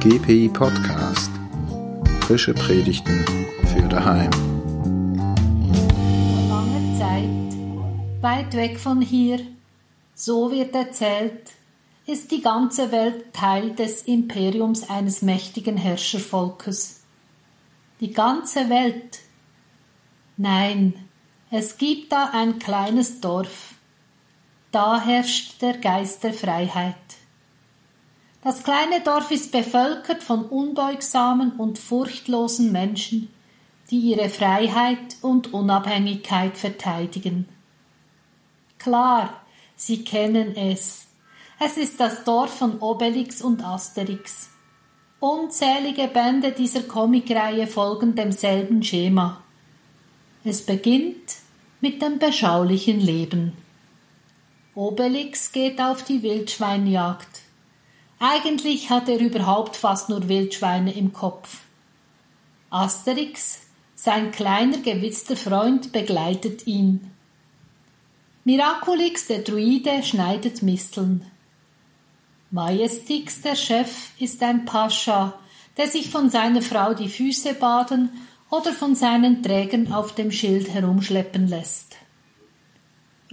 GPI Podcast. Frische Predigten für daheim. Vor langer Zeit, weit weg von hier, so wird erzählt, ist die ganze Welt Teil des Imperiums eines mächtigen Herrschervolkes. Die ganze Welt. Nein, es gibt da ein kleines Dorf. Da herrscht der Geist der Freiheit. Das kleine Dorf ist bevölkert von unbeugsamen und furchtlosen Menschen, die ihre Freiheit und Unabhängigkeit verteidigen. Klar, Sie kennen es. Es ist das Dorf von Obelix und Asterix. Unzählige Bände dieser Comicreihe folgen demselben Schema. Es beginnt mit dem beschaulichen Leben. Obelix geht auf die Wildschweinjagd. Eigentlich hat er überhaupt fast nur Wildschweine im Kopf. Asterix, sein kleiner gewitzter Freund, begleitet ihn. Miraculix, der Druide, schneidet Misteln. Majestix, der Chef, ist ein Pascha, der sich von seiner Frau die Füße baden oder von seinen Trägern auf dem Schild herumschleppen lässt.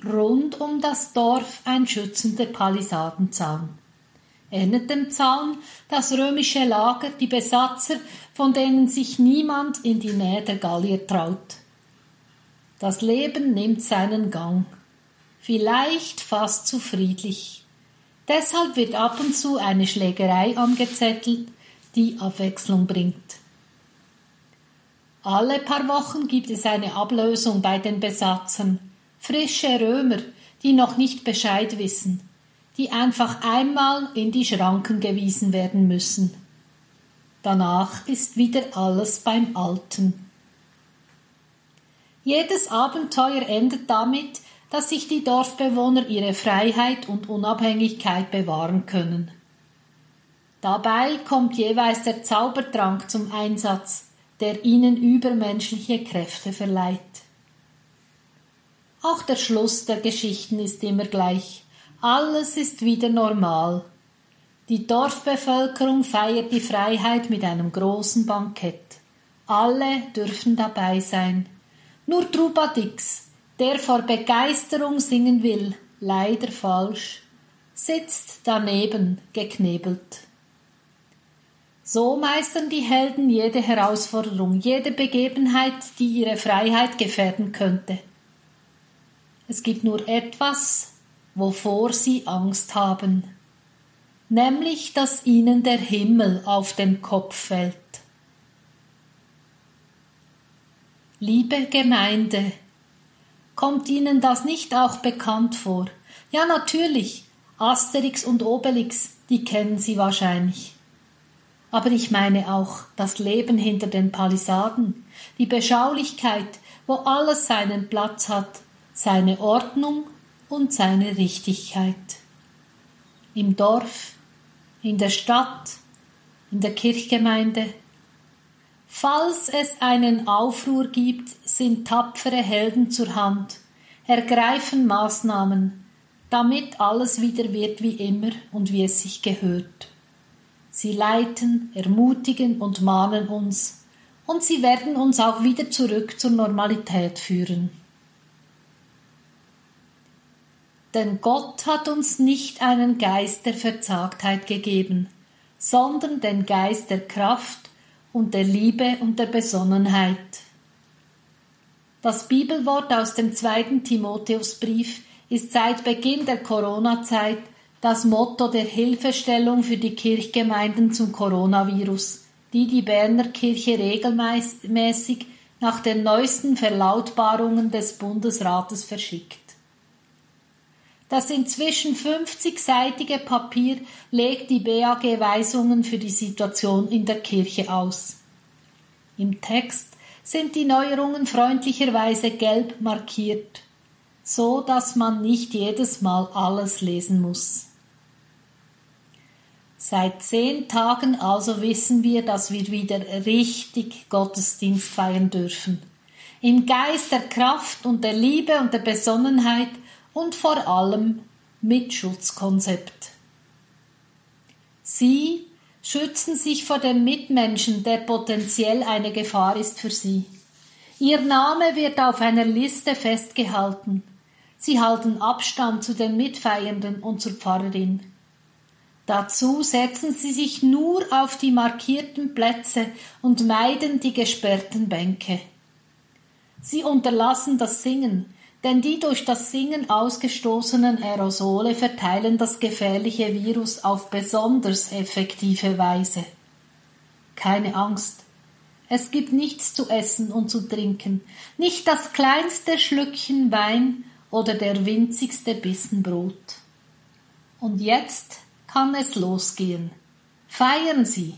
Rund um das Dorf ein schützender Palisadenzaun ähnelt dem Zaun das römische Lager, die Besatzer, von denen sich niemand in die Nähe der Gallier traut. Das Leben nimmt seinen Gang, vielleicht fast zu friedlich. Deshalb wird ab und zu eine Schlägerei angezettelt, die Abwechslung bringt. Alle paar Wochen gibt es eine Ablösung bei den Besatzern, frische Römer, die noch nicht Bescheid wissen, die einfach einmal in die Schranken gewiesen werden müssen. Danach ist wieder alles beim Alten. Jedes Abenteuer endet damit, dass sich die Dorfbewohner ihre Freiheit und Unabhängigkeit bewahren können. Dabei kommt jeweils der Zaubertrank zum Einsatz, der ihnen übermenschliche Kräfte verleiht. Auch der Schluss der Geschichten ist immer gleich. Alles ist wieder normal. Die Dorfbevölkerung feiert die Freiheit mit einem großen Bankett. Alle dürfen dabei sein. Nur Trubadix, der vor Begeisterung singen will, leider falsch, sitzt daneben geknebelt. So meistern die Helden jede Herausforderung, jede Begebenheit, die ihre Freiheit gefährden könnte. Es gibt nur etwas, wovor sie Angst haben, nämlich dass ihnen der Himmel auf den Kopf fällt. Liebe Gemeinde, kommt Ihnen das nicht auch bekannt vor? Ja, natürlich, Asterix und Obelix, die kennen Sie wahrscheinlich. Aber ich meine auch das Leben hinter den Palisaden, die Beschaulichkeit, wo alles seinen Platz hat, seine Ordnung und seine Richtigkeit. Im Dorf, in der Stadt, in der Kirchgemeinde. Falls es einen Aufruhr gibt, sind tapfere Helden zur Hand, ergreifen Maßnahmen, damit alles wieder wird wie immer und wie es sich gehört. Sie leiten, ermutigen und mahnen uns, und sie werden uns auch wieder zurück zur Normalität führen. Denn Gott hat uns nicht einen Geist der Verzagtheit gegeben, sondern den Geist der Kraft und der Liebe und der Besonnenheit. Das Bibelwort aus dem zweiten Timotheusbrief ist seit Beginn der Corona-Zeit das Motto der Hilfestellung für die Kirchgemeinden zum Coronavirus, die die Berner Kirche regelmäßig nach den neuesten Verlautbarungen des Bundesrates verschickt. Das inzwischen 50-seitige Papier legt die BAG Weisungen für die Situation in der Kirche aus. Im Text sind die Neuerungen freundlicherweise gelb markiert, so dass man nicht jedes Mal alles lesen muss. Seit zehn Tagen also wissen wir, dass wir wieder richtig Gottesdienst feiern dürfen. Im Geist der Kraft und der Liebe und der Besonnenheit und vor allem mit Schutzkonzept. Sie schützen sich vor dem Mitmenschen, der potenziell eine Gefahr ist für sie. Ihr Name wird auf einer Liste festgehalten. Sie halten Abstand zu den Mitfeiernden und zur Pfarrerin. Dazu setzen sie sich nur auf die markierten Plätze und meiden die gesperrten Bänke. Sie unterlassen das Singen, denn die durch das Singen ausgestoßenen Aerosole verteilen das gefährliche Virus auf besonders effektive Weise. Keine Angst. Es gibt nichts zu essen und zu trinken, nicht das kleinste Schlückchen Wein oder der winzigste Bissen Brot. Und jetzt kann es losgehen. Feiern Sie.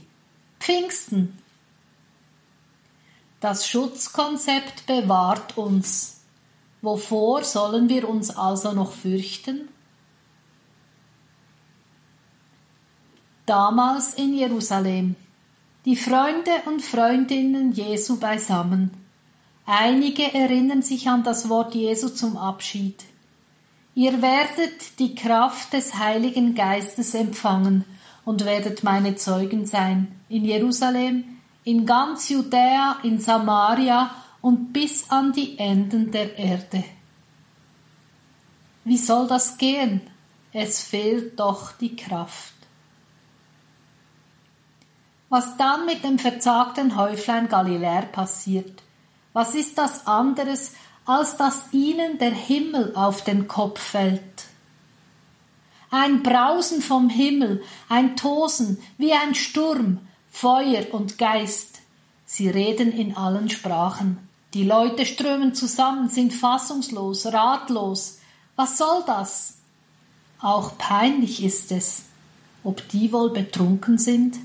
Pfingsten. Das Schutzkonzept bewahrt uns. Wovor sollen wir uns also noch fürchten? Damals in Jerusalem. Die Freunde und Freundinnen Jesu beisammen. Einige erinnern sich an das Wort Jesu zum Abschied. Ihr werdet die Kraft des Heiligen Geistes empfangen und werdet meine Zeugen sein in Jerusalem, in ganz Judäa, in Samaria und bis an die Enden der Erde. Wie soll das gehen? Es fehlt doch die Kraft. Was dann mit dem verzagten Häuflein Galiläer passiert, was ist das anderes, als dass ihnen der Himmel auf den Kopf fällt? Ein Brausen vom Himmel, ein Tosen wie ein Sturm, Feuer und Geist. Sie reden in allen Sprachen. Die Leute strömen zusammen, sind fassungslos, ratlos. Was soll das? Auch peinlich ist es. Ob die wohl betrunken sind?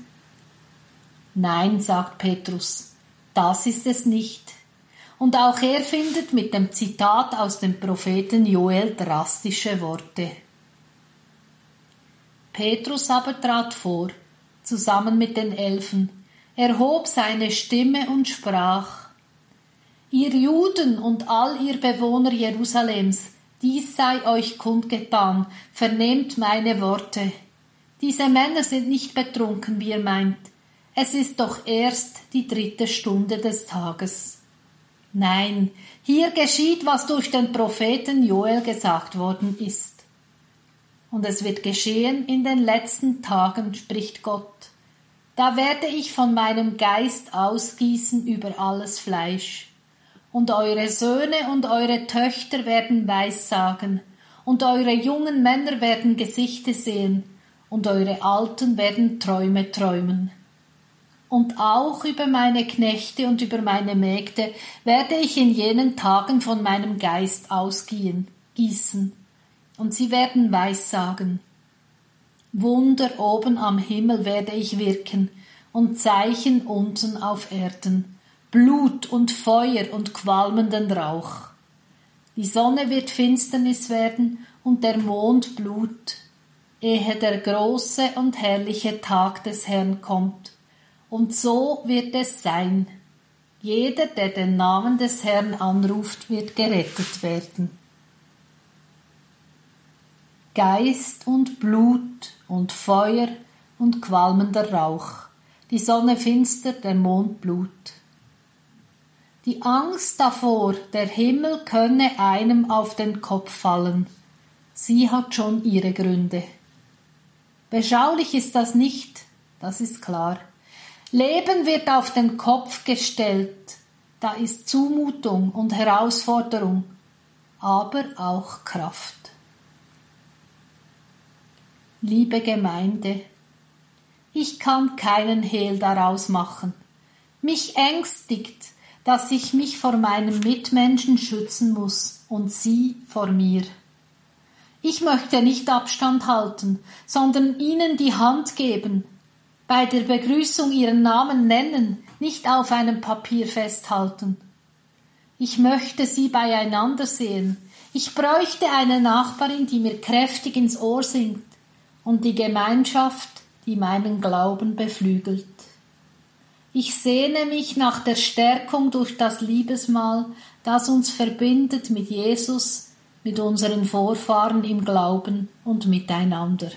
Nein, sagt Petrus, das ist es nicht. Und auch er findet mit dem Zitat aus dem Propheten Joel drastische Worte. Petrus aber trat vor, zusammen mit den Elfen, erhob seine Stimme und sprach Ihr Juden und all ihr Bewohner Jerusalems, dies sei euch kundgetan, vernehmt meine Worte. Diese Männer sind nicht betrunken, wie ihr meint. Es ist doch erst die dritte Stunde des Tages. Nein, hier geschieht, was durch den Propheten Joel gesagt worden ist. Und es wird geschehen in den letzten Tagen, spricht Gott. Da werde ich von meinem Geist ausgießen über alles Fleisch. Und eure Söhne und eure Töchter werden Weissagen, und eure jungen Männer werden Gesichte sehen, und eure Alten werden Träume träumen. Und auch über meine Knechte und über meine Mägde werde ich in jenen Tagen von meinem Geist ausgehen, gießen, und sie werden Weissagen. Wunder oben am Himmel werde ich wirken und Zeichen unten auf Erden, Blut und Feuer und qualmenden Rauch. Die Sonne wird Finsternis werden und der Mond Blut, ehe der große und herrliche Tag des Herrn kommt. Und so wird es sein. Jeder, der den Namen des Herrn anruft, wird gerettet werden. Geist und Blut und Feuer und qualmender Rauch, die Sonne finster, der Mond Blut. Die Angst davor, der Himmel könne einem auf den Kopf fallen, sie hat schon ihre Gründe. Beschaulich ist das nicht, das ist klar. Leben wird auf den Kopf gestellt, da ist Zumutung und Herausforderung, aber auch Kraft. Liebe Gemeinde, ich kann keinen Hehl daraus machen. Mich ängstigt, dass ich mich vor meinem Mitmenschen schützen muss und sie vor mir. Ich möchte nicht Abstand halten, sondern ihnen die Hand geben, bei der Begrüßung ihren Namen nennen, nicht auf einem Papier festhalten. Ich möchte sie beieinander sehen. Ich bräuchte eine Nachbarin, die mir kräftig ins Ohr singt, und die Gemeinschaft, die meinen Glauben beflügelt. Ich sehne mich nach der Stärkung durch das Liebesmahl, das uns verbindet mit Jesus, mit unseren Vorfahren im Glauben und miteinander.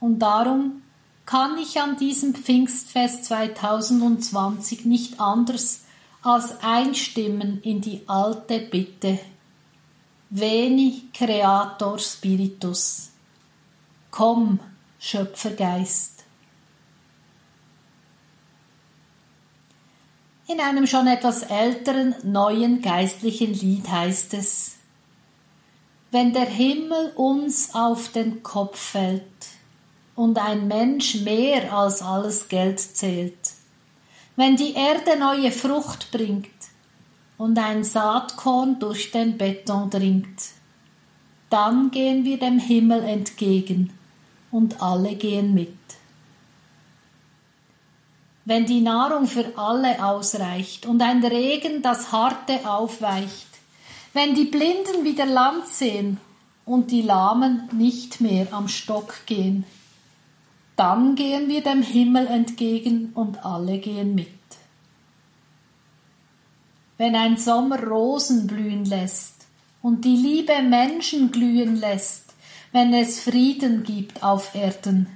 Und darum kann ich an diesem Pfingstfest 2020 nicht anders als einstimmen in die alte Bitte. Veni Creator Spiritus. Komm, Schöpfergeist. In einem schon etwas älteren, neuen geistlichen Lied heißt es, wenn der Himmel uns auf den Kopf fällt und ein Mensch mehr als alles Geld zählt, wenn die Erde neue Frucht bringt und ein Saatkorn durch den Beton dringt, dann gehen wir dem Himmel entgegen und alle gehen mit. Wenn die Nahrung für alle ausreicht und ein Regen das Harte aufweicht, wenn die Blinden wieder Land sehen und die Lahmen nicht mehr am Stock gehen, dann gehen wir dem Himmel entgegen und alle gehen mit. Wenn ein Sommer Rosen blühen lässt und die Liebe Menschen glühen lässt, wenn es Frieden gibt auf Erden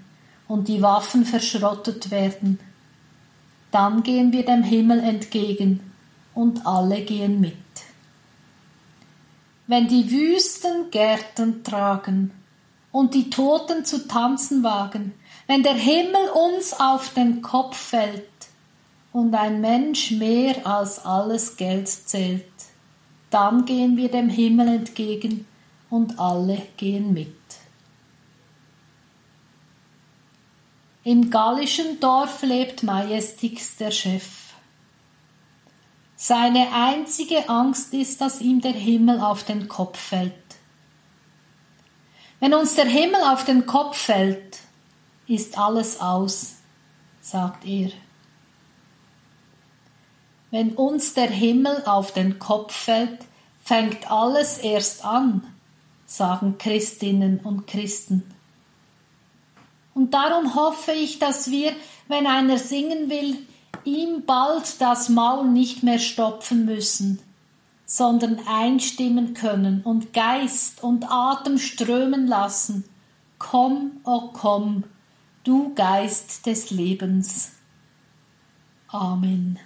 und die Waffen verschrottet werden, dann gehen wir dem Himmel entgegen und alle gehen mit wenn die Wüsten Gärten tragen und die Toten zu tanzen wagen, wenn der Himmel uns auf den Kopf fällt und ein Mensch mehr als alles Geld zählt, dann gehen wir dem Himmel entgegen und alle gehen mit. Im gallischen Dorf lebt Majestix der Chef. Seine einzige Angst ist, dass ihm der Himmel auf den Kopf fällt. Wenn uns der Himmel auf den Kopf fällt, ist alles aus, sagt er. Wenn uns der Himmel auf den Kopf fällt, fängt alles erst an, sagen Christinnen und Christen. Und darum hoffe ich, dass wir, wenn einer singen will, ihm bald das Maul nicht mehr stopfen müssen, sondern einstimmen können und Geist und Atem strömen lassen. Komm, o oh komm, du Geist des Lebens. Amen.